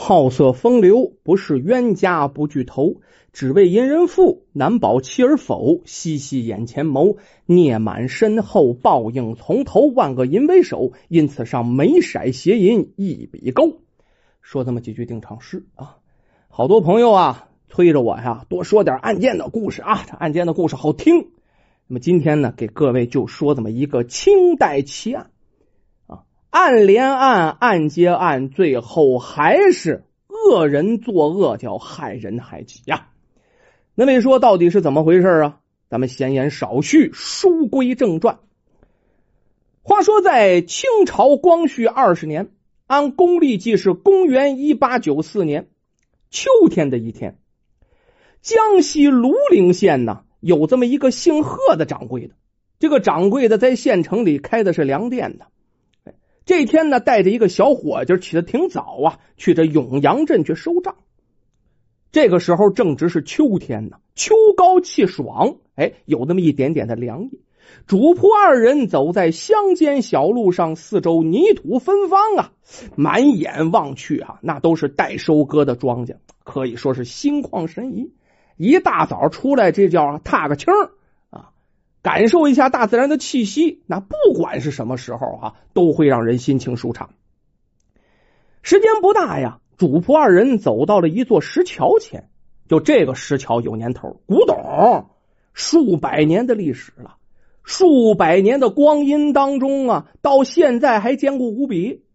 好色风流，不是冤家不聚头，只为淫人妇，难保妻儿否？细细眼前谋，孽满身后，报应从头。万个淫为首，因此上眉色邪淫一笔勾。说这么几句定场诗啊，好多朋友啊催着我呀，多说点案件的故事啊，这案件的故事好听。那么今天呢，给各位就说这么一个清代奇案。案连案，案接案，最后还是恶人作恶，叫害人害己呀。那位说到底是怎么回事啊？咱们闲言少叙，书归正传。话说在清朝光绪二十年，按公历计是公元一八九四年秋天的一天，江西庐陵县呢有这么一个姓贺的掌柜的，这个掌柜的在县城里开的是粮店的。这天呢，带着一个小伙计起得挺早啊，去这永阳镇去收账。这个时候正值是秋天呢，秋高气爽，哎，有那么一点点的凉意。主仆二人走在乡间小路上，四周泥土芬芳啊，满眼望去啊，那都是待收割的庄稼，可以说是心旷神怡。一大早出来，这叫踏个青儿。感受一下大自然的气息，那不管是什么时候啊，都会让人心情舒畅。时间不大呀，主仆二人走到了一座石桥前。就这个石桥有年头，古董，数百年的历史了。数百年的光阴当中啊，到现在还坚固无比。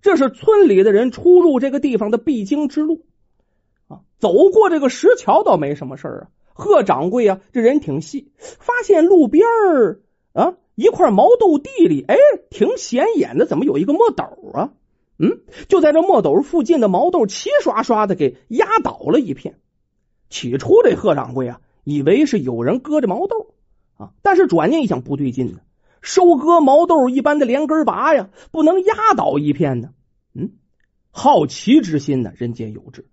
这是村里的人出入这个地方的必经之路啊。走过这个石桥倒没什么事啊。贺掌柜啊，这人挺细，发现路边儿啊一块毛豆地里，哎，挺显眼的，怎么有一个墨斗啊？嗯，就在这墨斗附近的毛豆齐刷刷的给压倒了一片。起初这贺掌柜啊，以为是有人割着毛豆啊，但是转念一想，不对劲呢。收割毛豆一般的连根拔呀，不能压倒一片呢。嗯，好奇之心呢，人皆有之。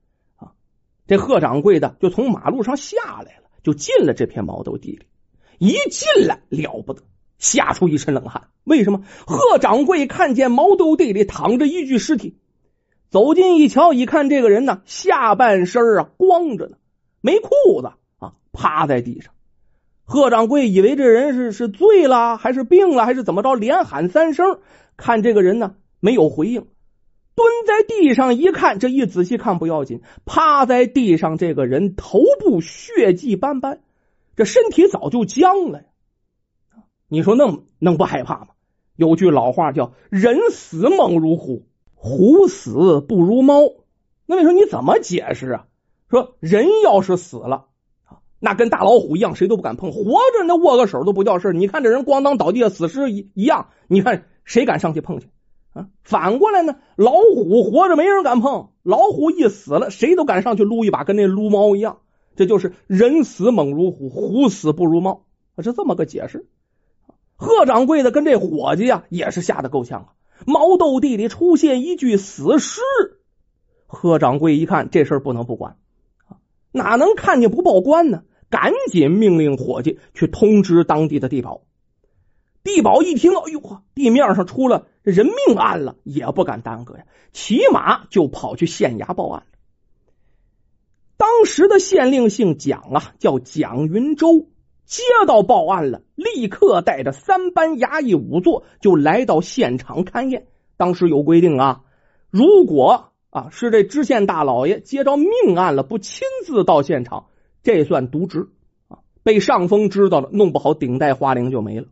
这贺掌柜的就从马路上下来了，就进了这片毛豆地里。一进来了不得，吓出一身冷汗。为什么？贺掌柜看见毛豆地里躺着一具尸体，走近一瞧，一看这个人呢，下半身啊光着呢，没裤子啊，趴在地上。贺掌柜以为这人是是醉了，还是病了，还是怎么着，连喊三声，看这个人呢没有回应。蹲在地上一看，这一仔细看不要紧，趴在地上这个人头部血迹斑斑，这身体早就僵了！你说那能不害怕吗？有句老话叫“人死猛如虎，虎死不如猫”。那你说你怎么解释啊？说人要是死了那跟大老虎一样，谁都不敢碰；活着那握个手都不叫事你看这人咣当倒地下死尸一一样，你看谁敢上去碰去？反过来呢，老虎活着没人敢碰，老虎一死了，谁都敢上去撸一把，跟那撸猫一样。这就是人死猛如虎，虎死不如猫，是这么个解释。贺掌柜的跟这伙计啊，也是吓得够呛啊。毛豆地里出现一具死尸，贺掌柜一看这事儿不能不管哪能看见不报官呢？赶紧命令伙计去通知当地的地保。地保一听，哎呦，地面上出了人命案了，也不敢耽搁呀，骑马就跑去县衙报案。当时的县令姓蒋啊，叫蒋云洲，接到报案了，立刻带着三班衙役仵作就来到现场勘验。当时有规定啊，如果啊是这知县大老爷接着命案了，不亲自到现场，这算渎职啊，被上峰知道了，弄不好顶戴花翎就没了。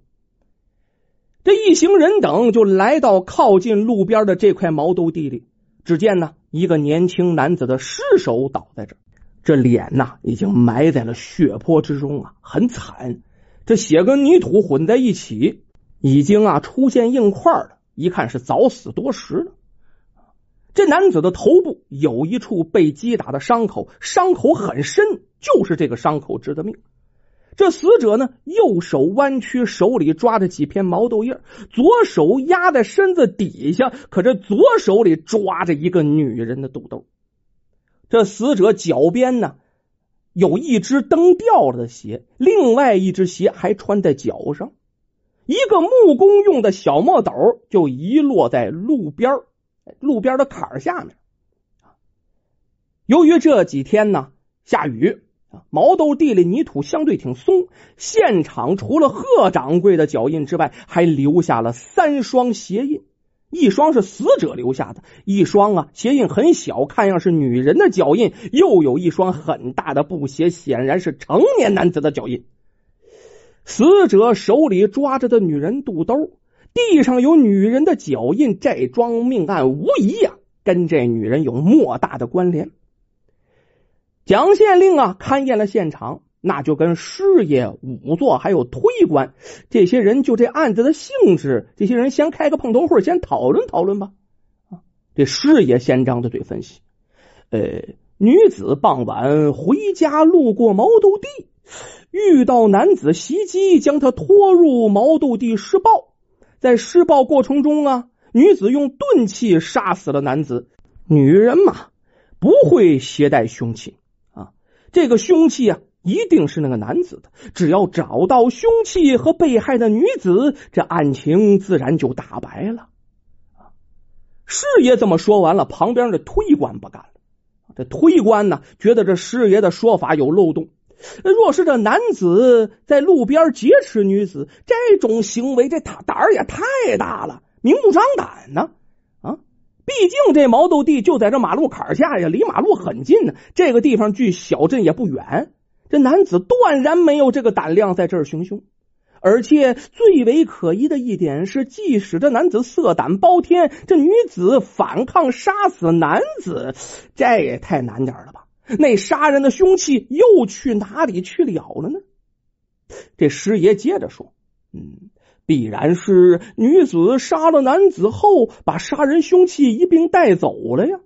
这一行人等就来到靠近路边的这块毛豆地里，只见呢一个年轻男子的尸首倒在这这脸呐已经埋在了血泊之中啊，很惨。这血跟泥土混在一起，已经啊出现硬块了，一看是早死多时了。这男子的头部有一处被击打的伤口，伤口很深，就是这个伤口致的命。这死者呢，右手弯曲，手里抓着几片毛豆叶，左手压在身子底下，可这左手里抓着一个女人的肚兜。这死者脚边呢，有一只蹬掉了的鞋，另外一只鞋还穿在脚上。一个木工用的小墨斗就遗落在路边路边的坎下面。由于这几天呢下雨毛豆地里泥土相对挺松，现场除了贺掌柜的脚印之外，还留下了三双鞋印。一双是死者留下的，一双啊鞋印很小，看样是女人的脚印；又有一双很大的布鞋，显然是成年男子的脚印。死者手里抓着的女人肚兜，地上有女人的脚印，这桩命案无疑呀跟这女人有莫大的关联。蒋县令啊勘验了现场。那就跟师爷、仵作还有推官这些人，就这案子的性质，这些人先开个碰头会，先讨论讨论吧。啊，这师爷先张着嘴分析：，呃，女子傍晚回家路过毛豆地，遇到男子袭击，将她拖入毛豆地施暴。在施暴过程中啊，女子用钝器杀死了男子。女人嘛，不会携带凶器，这个凶器啊。一定是那个男子的，只要找到凶器和被害的女子，这案情自然就大白了。师爷这么说完了，旁边的推官不干了。这推官呢，觉得这师爷的说法有漏洞。若是这男子在路边劫持女子，这种行为，这他胆儿也太大了，明目张胆呢。毕竟这毛豆地就在这马路坎下呀，离马路很近呢。这个地方距小镇也不远。这男子断然没有这个胆量在这儿行凶，而且最为可疑的一点是，即使这男子色胆包天，这女子反抗杀死男子，这也太难点了吧？那杀人的凶器又去哪里去了了呢？这师爷接着说：“嗯，必然是女子杀了男子后，把杀人凶器一并带走了呀。”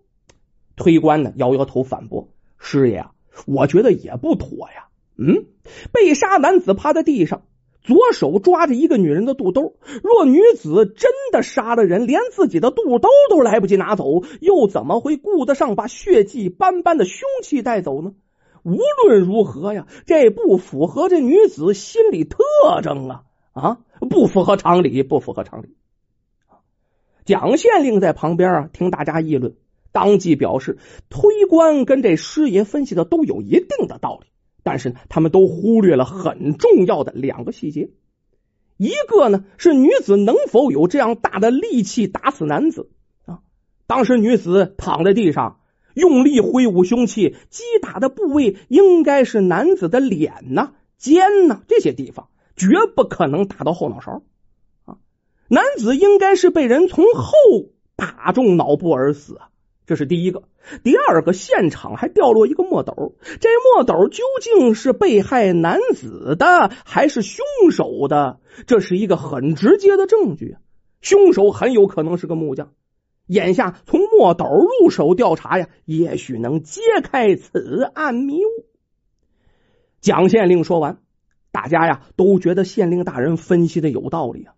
推官呢摇摇头反驳：“师爷。”我觉得也不妥呀。嗯，被杀男子趴在地上，左手抓着一个女人的肚兜。若女子真的杀了人，连自己的肚兜都来不及拿走，又怎么会顾得上把血迹斑斑的凶器带走呢？无论如何呀，这不符合这女子心理特征啊！啊，不符合常理，不符合常理。蒋县令在旁边啊，听大家议论。当即表示，推官跟这师爷分析的都有一定的道理，但是，他们都忽略了很重要的两个细节。一个呢是女子能否有这样大的力气打死男子啊？当时女子躺在地上，用力挥舞凶器，击打的部位应该是男子的脸呐、肩呐这些地方，绝不可能打到后脑勺啊。男子应该是被人从后打中脑部而死啊。这是第一个，第二个，现场还掉落一个墨斗，这墨斗究竟是被害男子的还是凶手的？这是一个很直接的证据！凶手很有可能是个木匠，眼下从墨斗入手调查呀，也许能揭开此案迷雾。蒋县令说完，大家呀都觉得县令大人分析的有道理啊。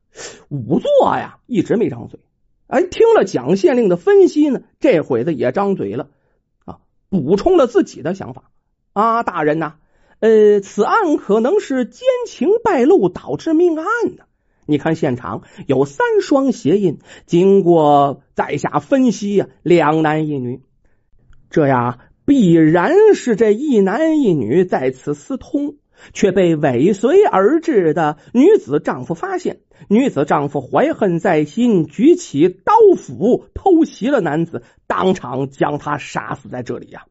仵作呀一直没张嘴。哎，听了蒋县令的分析呢，这会子也张嘴了啊，补充了自己的想法啊，大人呐，呃，此案可能是奸情败露导致命案呢。你看现场有三双鞋印，经过在下分析呀，两男一女，这呀必然是这一男一女在此私通。却被尾随而至的女子丈夫发现，女子丈夫怀恨在心，举起刀斧偷袭了男子，当场将他杀死在这里呀。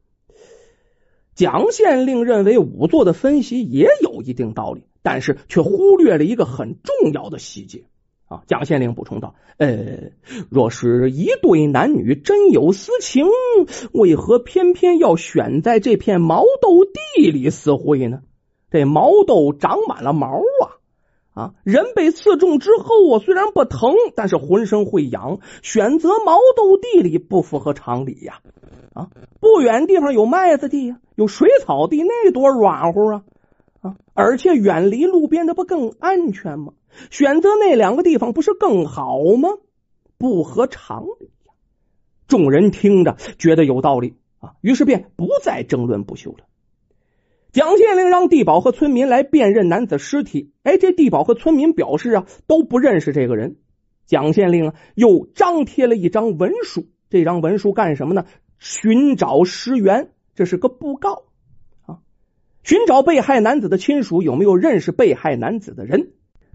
蒋县令认为仵作的分析也有一定道理，但是却忽略了一个很重要的细节啊。蒋县令补充道：“呃，若是一对男女真有私情，为何偏偏要选在这片毛豆地里私会呢？”这毛豆长满了毛啊啊！人被刺中之后啊，虽然不疼，但是浑身会痒。选择毛豆地里不符合常理呀！啊，不远地方有麦子地呀，有水草地，那多软乎啊啊！而且远离路边，的不更安全吗？选择那两个地方不是更好吗？不合常理呀！众人听着觉得有道理啊，于是便不再争论不休了。蒋县令让地保和村民来辨认男子尸体。哎，这地保和村民表示啊，都不认识这个人。蒋县令啊，又张贴了一张文书。这张文书干什么呢？寻找尸源这是个布告啊，寻找被害男子的亲属有没有认识被害男子的人。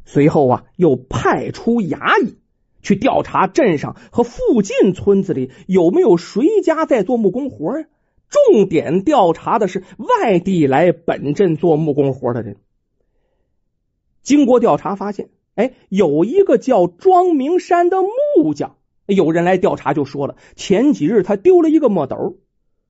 随后啊，又派出衙役去调查镇上和附近村子里有没有谁家在做木工活呀。重点调查的是外地来本镇做木工活的人。经过调查发现，哎，有一个叫庄明山的木匠，有人来调查就说了，前几日他丢了一个墨斗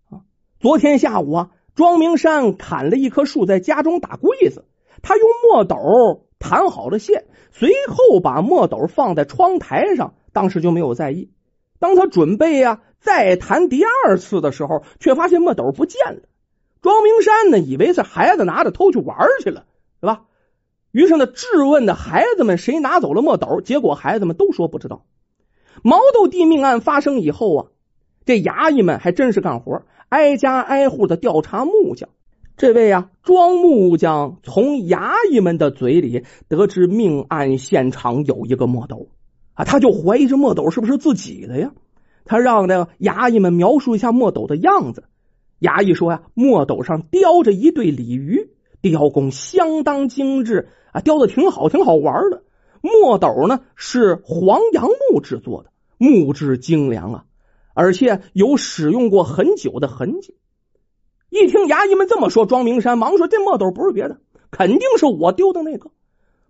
啊。昨天下午啊，庄明山砍了一棵树，在家中打柜子，他用墨斗弹好了线，随后把墨斗放在窗台上，当时就没有在意。当他准备呀。再弹第二次的时候，却发现墨斗不见了。庄明山呢，以为是孩子拿着偷去玩去了，是吧？于是呢，质问的孩子们谁拿走了墨斗，结果孩子们都说不知道。毛豆地命案发生以后啊，这衙役们还真是干活，挨家挨户的调查木匠。这位啊，庄木匠从衙役们的嘴里得知命案现场有一个墨斗啊，他就怀疑这墨斗是不是自己的呀？他让那个衙役们描述一下墨斗的样子。衙役说呀，墨斗上雕着一对鲤鱼，雕工相当精致啊，雕的挺好，挺好玩的。墨斗呢是黄杨木制作的，木质精良啊，而且有使用过很久的痕迹。一听衙役们这么说，庄明山忙说：“这墨斗不是别的，肯定是我丢的那个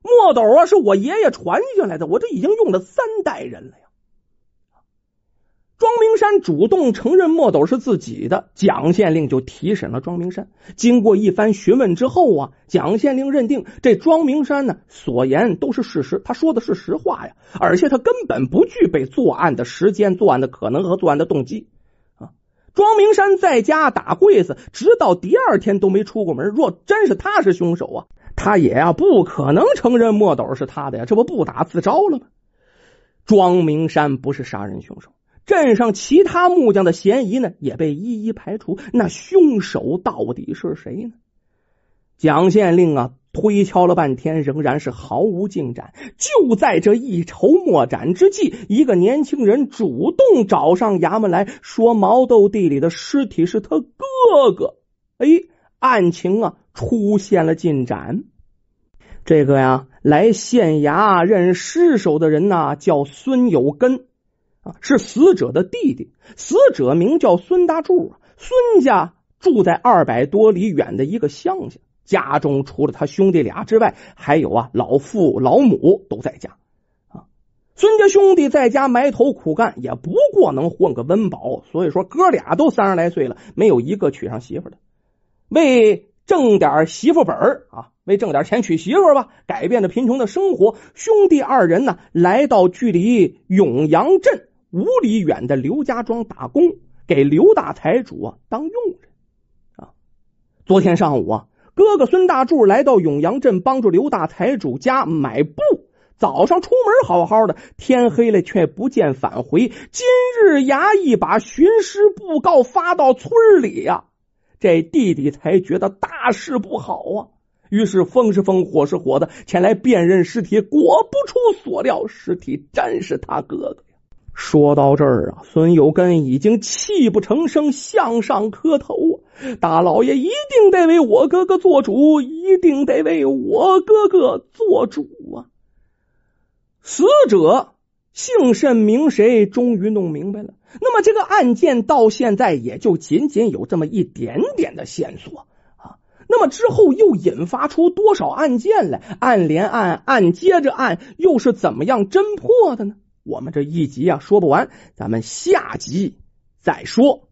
墨斗啊，是我爷爷传下来的，我这已经用了三代人了呀。”庄明山主动承认墨斗是自己的，蒋县令就提审了庄明山。经过一番询问之后啊，蒋县令认定这庄明山呢所言都是事实，他说的是实话呀，而且他根本不具备作案的时间、作案的可能和作案的动机啊。庄明山在家打柜子，直到第二天都没出过门。若真是他是凶手啊，他也啊不可能承认墨斗是他的呀，这不不打自招了吗？庄明山不是杀人凶手。镇上其他木匠的嫌疑呢，也被一一排除。那凶手到底是谁呢？蒋县令啊，推敲了半天，仍然是毫无进展。就在这一筹莫展之际，一个年轻人主动找上衙门来说：“毛豆地里的尸体是他哥哥。”哎，案情啊出现了进展。这个呀，来县衙认尸首的人呐，叫孙有根。啊，是死者的弟弟。死者名叫孙大柱，孙家住在二百多里远的一个乡下，家中除了他兄弟俩之外，还有啊老父老母都在家。啊，孙家兄弟在家埋头苦干，也不过能混个温饱。所以说，哥俩都三十来岁了，没有一个娶上媳妇的。为挣点媳妇本儿啊，为挣点钱娶媳妇吧，改变了贫穷的生活。兄弟二人呢，来到距离永阳镇。五里远的刘家庄打工，给刘大财主啊当佣人啊。昨天上午啊，哥哥孙大柱来到永阳镇帮助刘大财主家买布。早上出门好好的，天黑了却不见返回。今日衙役把寻尸布告发到村里呀，这弟弟才觉得大事不好啊。于是风是风，火是火的前来辨认尸体。果不出所料，尸体真是他哥哥呀。说到这儿啊，孙有根已经泣不成声，向上磕头啊！大老爷一定得为我哥哥做主，一定得为我哥哥做主啊！死者姓甚名谁，终于弄明白了。那么这个案件到现在也就仅仅有这么一点点的线索啊。那么之后又引发出多少案件来？案连案，案接着案，又是怎么样侦破的呢？我们这一集啊说不完，咱们下集再说。